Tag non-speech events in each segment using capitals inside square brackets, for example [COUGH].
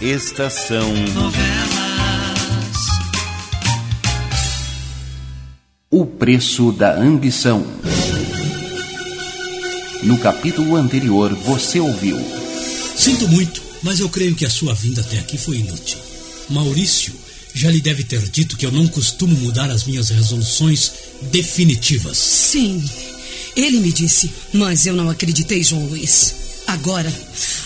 Estação Novelas. O Preço da Ambição. No capítulo anterior, você ouviu. Sinto muito, mas eu creio que a sua vinda até aqui foi inútil. Maurício já lhe deve ter dito que eu não costumo mudar as minhas resoluções definitivas. Sim, ele me disse, mas eu não acreditei, João Luiz. Agora,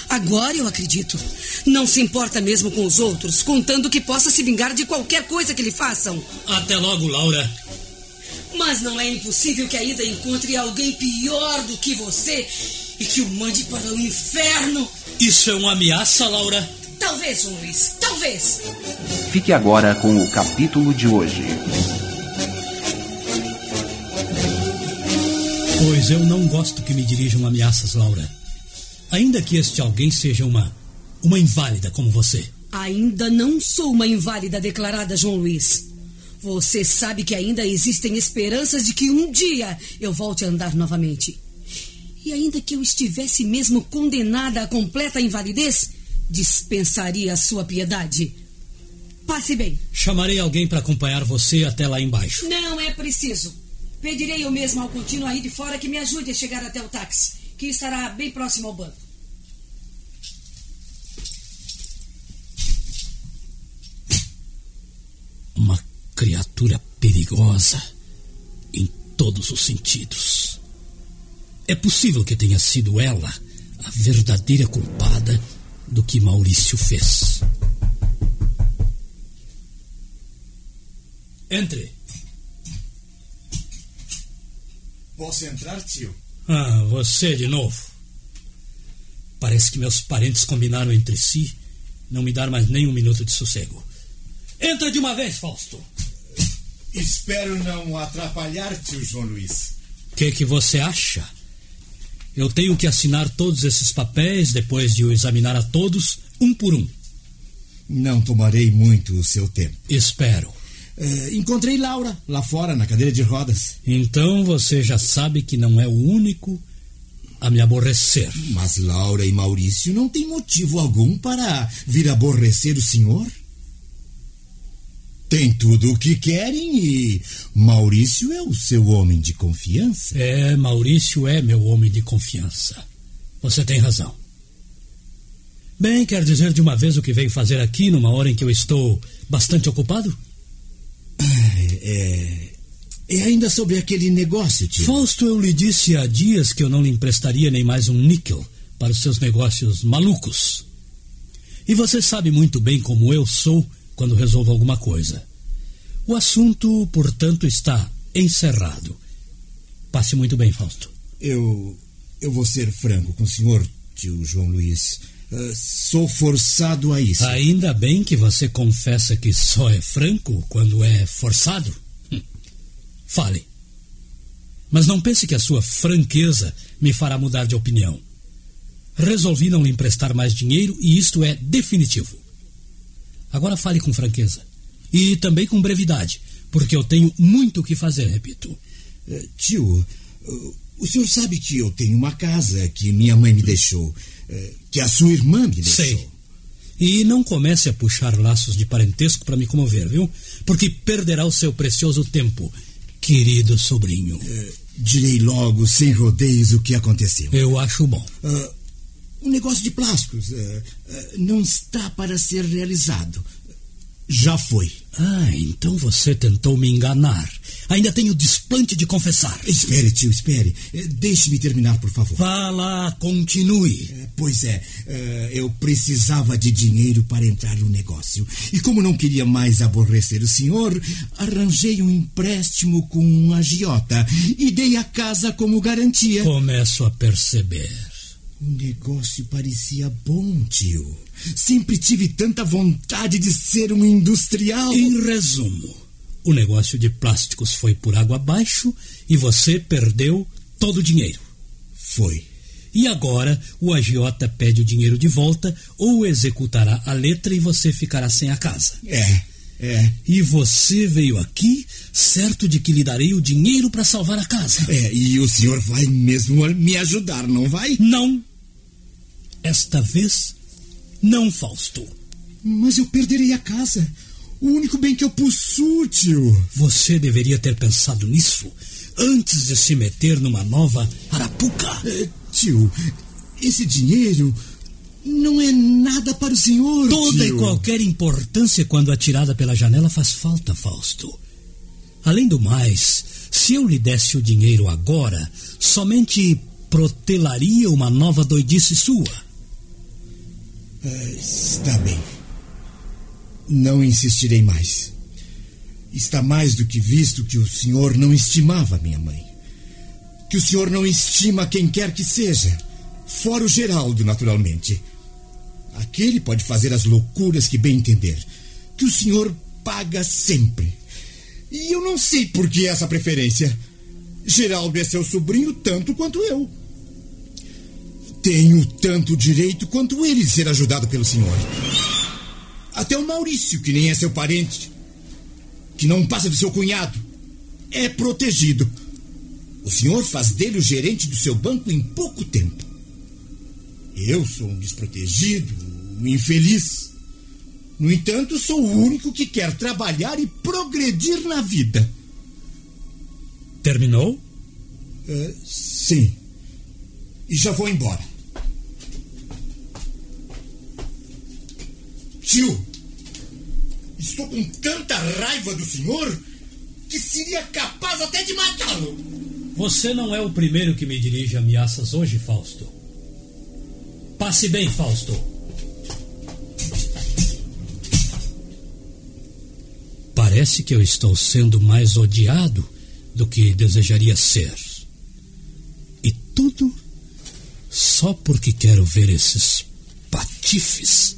agora eu acredito. Não se importa mesmo com os outros, contando que possa se vingar de qualquer coisa que lhe façam. Até logo, Laura. Mas não é impossível que ainda encontre alguém pior do que você e que o mande para o inferno. Isso é uma ameaça, Laura? Talvez, Luiz, talvez. Fique agora com o capítulo de hoje. Pois eu não gosto que me dirijam ameaças, Laura. Ainda que este alguém seja uma. uma inválida como você. Ainda não sou uma inválida declarada, João Luiz. Você sabe que ainda existem esperanças de que um dia eu volte a andar novamente. E ainda que eu estivesse mesmo condenada à completa invalidez, dispensaria a sua piedade. Passe bem. Chamarei alguém para acompanhar você até lá embaixo. Não é preciso. Pedirei eu mesmo ao contínuo aí de fora que me ajude a chegar até o táxi, que estará bem próximo ao banco. Uma criatura perigosa em todos os sentidos. É possível que tenha sido ela a verdadeira culpada do que Maurício fez. Entre. Posso entrar, tio? Ah, você de novo. Parece que meus parentes combinaram entre si não me dar mais nem um minuto de sossego. Entra de uma vez, Fausto. Espero não atrapalhar, tio João Luiz. O que, que você acha? Eu tenho que assinar todos esses papéis depois de o examinar a todos, um por um. Não tomarei muito o seu tempo. Espero. É, encontrei Laura lá fora, na cadeira de rodas. Então você já sabe que não é o único a me aborrecer. Mas Laura e Maurício não têm motivo algum para vir aborrecer o senhor. Tem tudo o que querem e Maurício é o seu homem de confiança. É, Maurício é meu homem de confiança. Você tem razão. Bem, quer dizer de uma vez o que veio fazer aqui numa hora em que eu estou bastante ocupado? É, é ainda sobre aquele negócio, tio. Fausto, eu lhe disse há dias que eu não lhe emprestaria nem mais um níquel para os seus negócios malucos. E você sabe muito bem como eu sou quando resolvo alguma coisa. O assunto, portanto, está encerrado. Passe muito bem, Fausto. Eu. Eu vou ser franco com o senhor, tio João Luiz. Uh, sou forçado a isso. Ainda bem que você confessa que só é franco quando é forçado. Hum. Fale. Mas não pense que a sua franqueza me fará mudar de opinião. Resolvi não lhe emprestar mais dinheiro e isto é definitivo. Agora fale com franqueza. E também com brevidade, porque eu tenho muito o que fazer, repito. Uh, tio, uh, o senhor sabe que eu tenho uma casa que minha mãe me deixou, uh, que a sua irmã me deixou. Sei. E não comece a puxar laços de parentesco para me comover, viu? Porque perderá o seu precioso tempo, querido sobrinho. direi logo, sem rodeios, o que aconteceu. Eu acho bom. O negócio de plásticos uh, uh, não está para ser realizado. Já foi. Ah, então você tentou me enganar. Ainda tenho desplante de confessar. Espere, tio, espere. Deixe-me terminar, por favor. Vá lá, continue. Pois é, eu precisava de dinheiro para entrar no negócio. E como não queria mais aborrecer o senhor, arranjei um empréstimo com um agiota e dei a casa como garantia. Começo a perceber. O negócio parecia bom, tio. Sempre tive tanta vontade de ser um industrial. Em resumo, o negócio de plásticos foi por água abaixo e você perdeu todo o dinheiro. Foi. E agora o agiota pede o dinheiro de volta ou executará a letra e você ficará sem a casa. É, é. E você veio aqui certo de que lhe darei o dinheiro para salvar a casa. É, e o senhor vai mesmo me ajudar, não vai? Não. Esta vez, não, Fausto. Mas eu perderei a casa. O único bem que eu possuo, tio. Você deveria ter pensado nisso antes de se meter numa nova arapuca. É, tio, esse dinheiro não é nada para o senhor. Toda tio. e qualquer importância quando atirada pela janela faz falta, Fausto. Além do mais, se eu lhe desse o dinheiro agora, somente protelaria uma nova doidice sua. Está bem. Não insistirei mais. Está mais do que visto que o senhor não estimava minha mãe. Que o senhor não estima quem quer que seja. Fora o Geraldo, naturalmente. Aquele pode fazer as loucuras que bem entender. Que o senhor paga sempre. E eu não sei por que essa preferência. Geraldo é seu sobrinho tanto quanto eu. Tenho tanto direito quanto ele de ser ajudado pelo senhor. Até o Maurício, que nem é seu parente, que não passa do seu cunhado, é protegido. O senhor faz dele o gerente do seu banco em pouco tempo. Eu sou um desprotegido, um infeliz. No entanto, sou o único que quer trabalhar e progredir na vida. Terminou? Uh, sim. E já vou embora. Tio, estou com tanta raiva do senhor que seria capaz até de matá-lo. Você não é o primeiro que me dirige ameaças hoje, Fausto. Passe bem, Fausto. Parece que eu estou sendo mais odiado do que desejaria ser. E tudo só porque quero ver esses patifes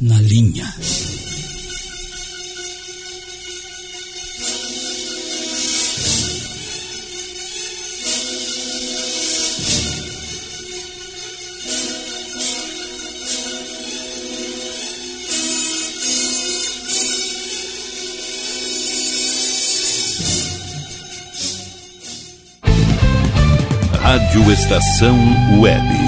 na linha. Rádio Estação Web.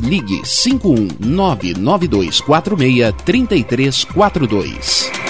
ligue 51992463342.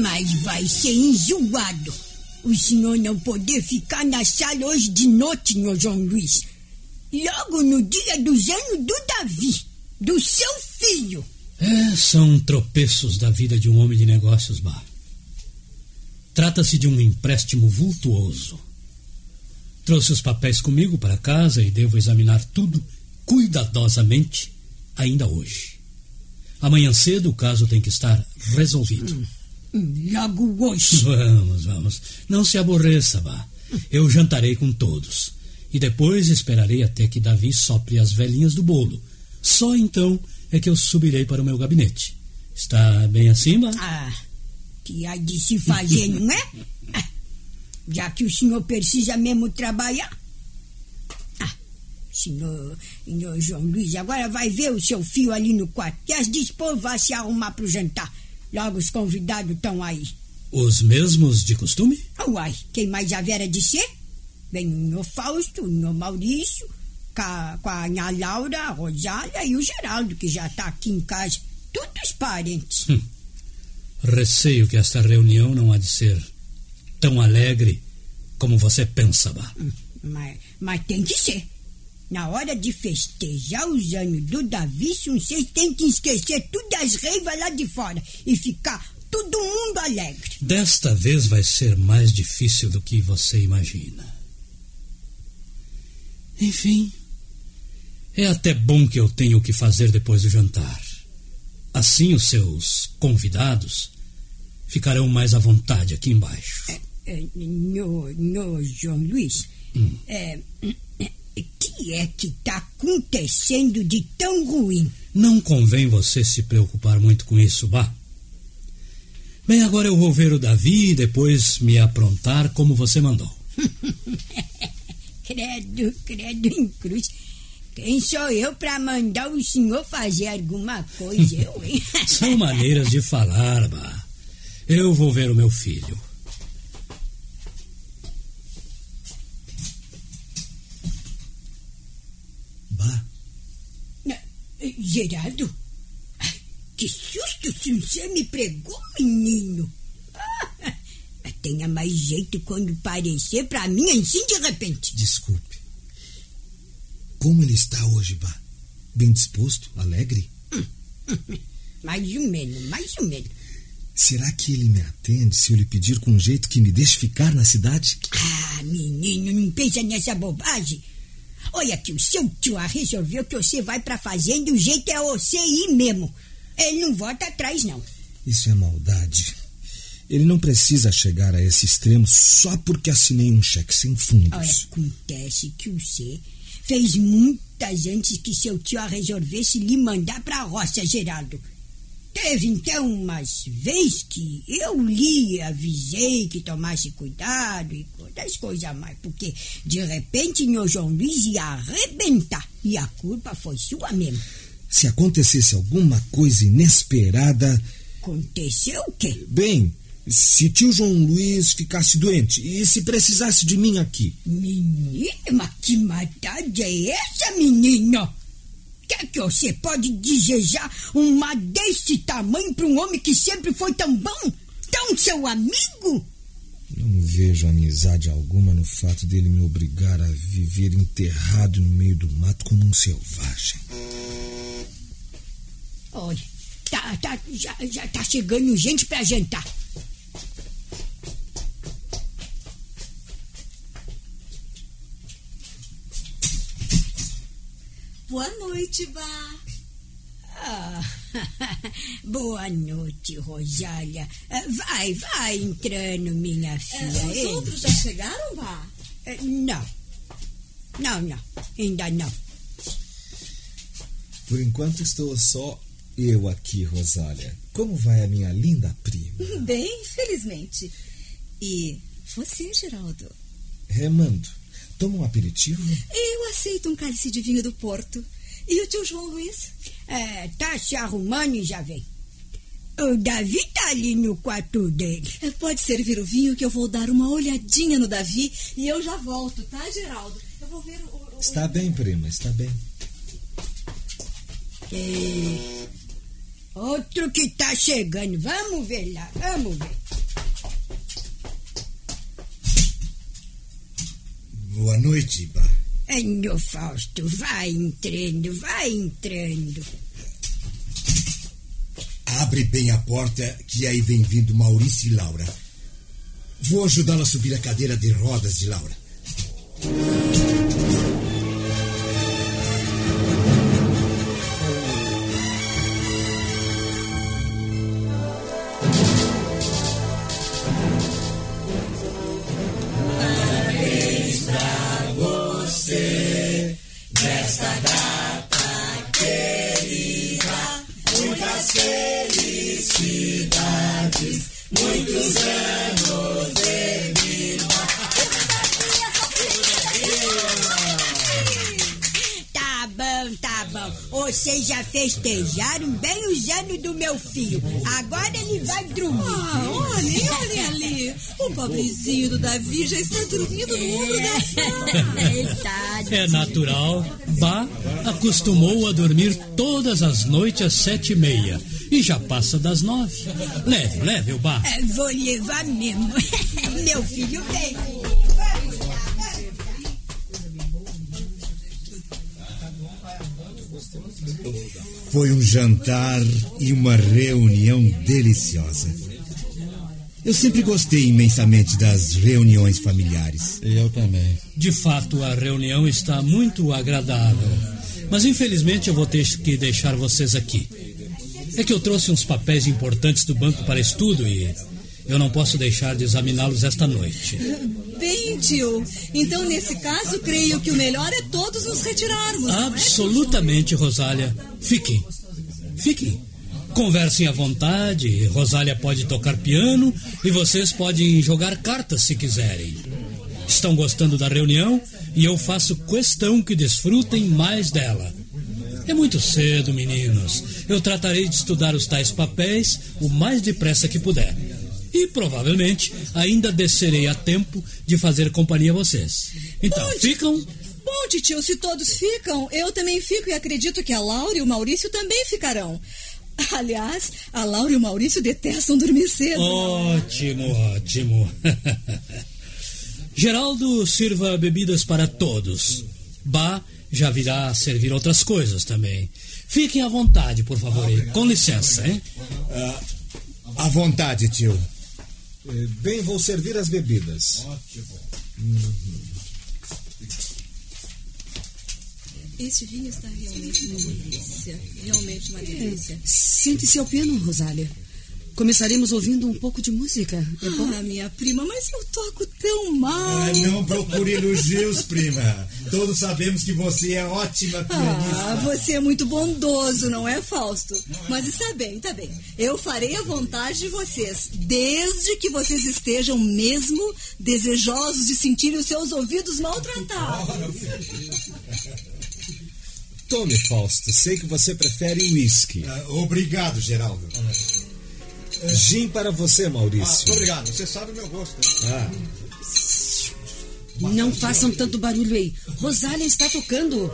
Mas vai ser enjoado. O senhor não poder ficar na sala hoje de noite, senhor João Luiz. Logo no dia dos anos do Davi, do seu filho. É, são tropeços da vida de um homem de negócios, Bah. Trata-se de um empréstimo vultuoso. Trouxe os papéis comigo para casa e devo examinar tudo cuidadosamente ainda hoje. Amanhã cedo o caso tem que estar resolvido. Logo hoje. Vamos, vamos. Não se aborreça, Bah. Eu jantarei com todos. E depois esperarei até que Davi sopre as velhinhas do bolo. Só então é que eu subirei para o meu gabinete. Está bem assim, Bah? Ah, que há de se fazer, não é? [LAUGHS] Já que o senhor precisa mesmo trabalhar. Ah, senhor, senhor João Luiz, agora vai ver o seu filho ali no quarto. E as dispor vai se arrumar para o jantar. Logo os convidados estão aí. Os mesmos de costume? Uai, quem mais havera de ser? Vem o senhor Fausto, o senhor Maurício, com a, com a Nha Laura, a Rosália e o Geraldo, que já está aqui em casa. Todos parentes. Receio que esta reunião não há de ser tão alegre como você pensa, Bah. Mas, mas tem que ser. Na hora de festejar os anos do Davi, vocês têm que esquecer tudo as reivas lá de fora e ficar todo mundo alegre. Desta vez vai ser mais difícil do que você imagina. Enfim, é até bom que eu tenha o que fazer depois do jantar. Assim os seus convidados ficarão mais à vontade aqui embaixo. É, no, no, João Luiz, é, que é que está acontecendo de tão ruim? Não convém você se preocupar muito com isso, Bah. Bem, agora eu vou ver o Davi e depois me aprontar como você mandou. [LAUGHS] Credo, credo em cruz. Quem sou eu para mandar o senhor fazer alguma coisa? Eu, hein? [LAUGHS] São maneiras de falar, Bah. Eu vou ver o meu filho. Bah, Geraldo? Ai, Que susto você me pregou, menino. Ah, Tenha mais jeito quando parecer pra mim assim de repente. Desculpe. Como ele está hoje, Bá? Bem disposto? Alegre? Mais ou menos, mais ou menos. Será que ele me atende se eu lhe pedir com um jeito que me deixe ficar na cidade? Ah, menino, não pensa nessa bobagem. Olha o seu tio resolveu que você vai pra fazenda e o jeito é você ir mesmo. Ele não volta atrás, não. Isso é maldade. Ele não precisa chegar a esse extremo só porque assinei um cheque sem Olha, fundos. acontece que você fez muitas antes que seu tio resolvesse lhe mandar pra roça, Geraldo. Teve então umas vezes que eu lhe avisei que tomasse cuidado e outras coisas mais, porque de repente meu João Luiz ia arrebentar e a culpa foi sua mesmo. Se acontecesse alguma coisa inesperada. Aconteceu o quê? Bem, se tio João Luiz ficasse doente e se precisasse de mim aqui. Menino, mas que maldade é essa, menino? Que é que você pode desejar uma deste tamanho para um homem que sempre foi tão bom? Tão seu amigo? Não vejo amizade alguma no fato dele me obrigar a viver enterrado no meio do mato como um selvagem. Olha, tá, tá, já, já tá chegando gente pra jantar. Boa noite, Bá. Ah, [LAUGHS] boa noite, Rosália. Ah, Vai, vai entrando, minha É, filha. os Ei, outros já chegaram, Bá? eh, Não. Não, não. Ainda não. Por enquanto estou só eu aqui, Rosália. Como vai a minha linda prima? Bem, felizmente. E você, Geraldo? Remando. Toma um aperitivo? Eu aceito um cálice de vinho do Porto. E o tio João Luiz? É, tá se arrumando e já vem. O Davi tá ali no quarto dele. É, Pode servir o vinho que eu vou dar uma olhadinha no Davi e eu já volto, tá, Geraldo? Eu vou ver o. o- Está bem, prima, está bem. É, Outro que tá chegando. Vamos ver lá, vamos ver. Boa noite, Bá. Meu Fausto, vai entrando, vai entrando. Abre bem a porta que aí vem vindo Maurício e Laura. Vou ajudá-la a subir a cadeira de rodas de Laura. Vocês já festejaram bem os anos do meu filho. Agora ele vai dormir. Ah, olhem, olhem [LAUGHS] ali. O pobrezinho do Davi já está dormindo no ombro da sala. Verdade. É natural. Bá acostumou a dormir todas as noites às sete e meia. E já passa das nove. Leve, leve o Bá. É, vou levar mesmo. [LAUGHS] meu filho vem. Foi um jantar e uma reunião deliciosa. Eu sempre gostei imensamente das reuniões familiares. Eu também. De fato, a reunião está muito agradável. Mas infelizmente eu vou ter que deixar vocês aqui. É que eu trouxe uns papéis importantes do banco para estudo e eu não posso deixar de examiná-los esta noite. Bem, tio. Então, nesse caso, creio que o melhor é todos nos retirarmos. é, Absolutamente, Rosália. Fiquem. Fiquem. Conversem à vontade. Rosália pode tocar piano e vocês podem jogar cartas se quiserem. Estão gostando da reunião e eu faço questão que desfrutem mais dela. É muito cedo, meninos. Eu tratarei de estudar os tais papéis o mais depressa que puder. E provavelmente ainda descerei a tempo de fazer companhia a vocês. Então, Pode. ficam Bom, tio, se todos ficam, eu também fico e acredito que a Laura e o Maurício também ficarão. Aliás, a Laura e o Maurício detestam dormir cedo. Ótimo, ótimo. [LAUGHS] Geraldo, sirva bebidas para todos. Bá já virá servir outras coisas também. Fiquem à vontade, por favor. e Com licença, hein? À vontade, tio. Eh, Bem, vou servir as bebidas. Esse vinho está realmente uma delícia. Realmente uma delícia. Sente-se ao piano, Rosália. Começaremos ouvindo um pouco de música. É bom? Ah, minha prima, mas eu toco tão mal. Ah, não procure elogios, prima. Todos sabemos que você é ótima Ah, pianista. você é muito bondoso, não é, Fausto? Mas está bem, está bem. Eu farei a vontade de vocês, desde que vocês estejam mesmo desejosos de sentir os seus ouvidos maltratados. Tome, Fausto. Sei que você prefere uísque. Ah, obrigado, Geraldo. Gin para você, Maurício. obrigado. Você sabe o meu gosto. Ah, Não façam tanto barulho aí. Rosália está tocando.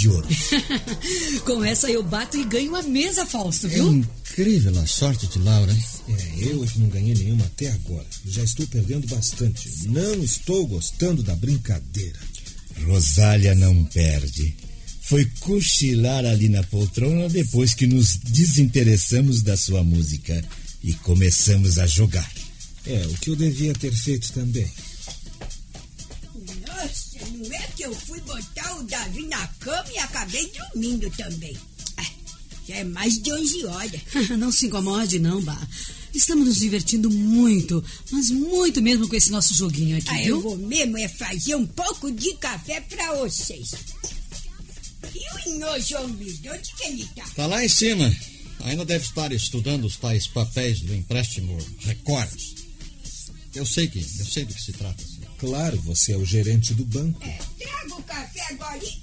De ouro. [LAUGHS] Com essa eu bato e ganho a mesa, Fausto, É viu? incrível a sorte de Laura? É, eu é que não ganhei nenhuma até agora. Já estou perdendo bastante. Não estou gostando da brincadeira. Rosália não perde. Foi cochilar ali na poltrona depois que nos desinteressamos da sua música e começamos a jogar. É, o que eu devia ter feito também. Não é que eu fui botar o Davi na cama e acabei dormindo também. Ah, Já é mais de 11 horas. [LAUGHS] Não se incomode, não, Bah. Estamos nos divertindo muito, mas muito mesmo com esse nosso joguinho aqui, Ah, viu? eu vou mesmo é fazer um pouco de café pra vocês. E o Inho João Luiz, onde que ele tá? Tá lá em cima. Ainda deve estar estudando os tais papéis do empréstimo Records. Eu sei que, eu sei do que se trata. Claro, você é o gerente do banco. É, traga o café agora e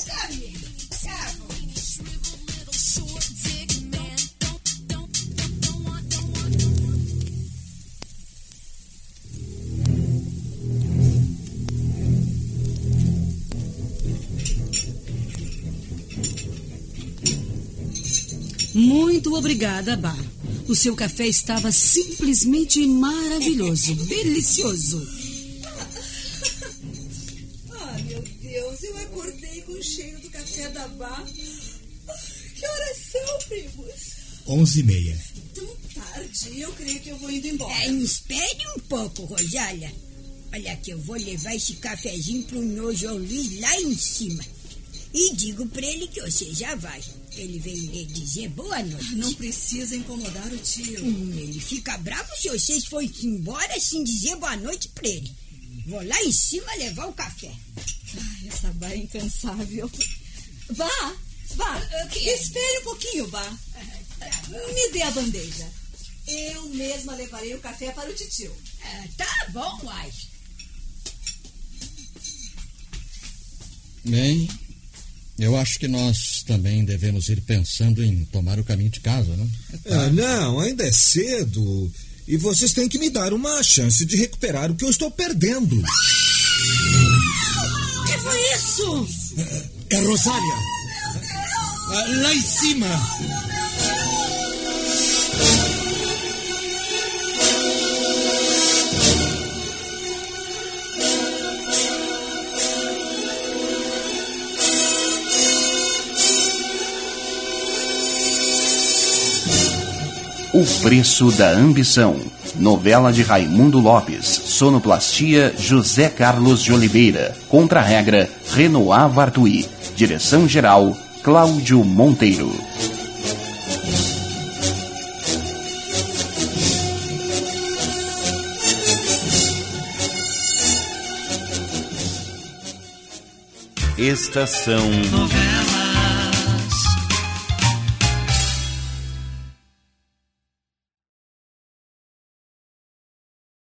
bom. Muito obrigada, Bah. O seu café estava simplesmente maravilhoso, delicioso. 11 e meia. Tão tarde, eu creio que eu vou indo embora. É, espere um pouco, Rosália. Olha que eu vou levar esse cafezinho pro meu Luiz lá em cima. E digo pra ele que você já vai. Ele veio lhe dizer boa noite. Não precisa incomodar o tio. Hum, ele fica bravo se vocês forem embora sem dizer boa noite pra ele. Vou lá em cima levar o café. Ai, essa bá é incansável. Vá, vá. Espere um pouquinho, vá. Ah, me dê a bandeja. Eu mesma levarei o café para o titio. Ah, tá bom, uai. Bem, eu acho que nós também devemos ir pensando em tomar o caminho de casa, não? Ah, não, ainda é cedo. E vocês têm que me dar uma chance de recuperar o que eu estou perdendo. O que foi isso? É Rosália! Ah, Lá em cima! Preço da Ambição. Novela de Raimundo Lopes. Sonoplastia José Carlos de Oliveira. Contra-regra Renoir Vartui. Direção-geral Cláudio Monteiro. Estação Novela.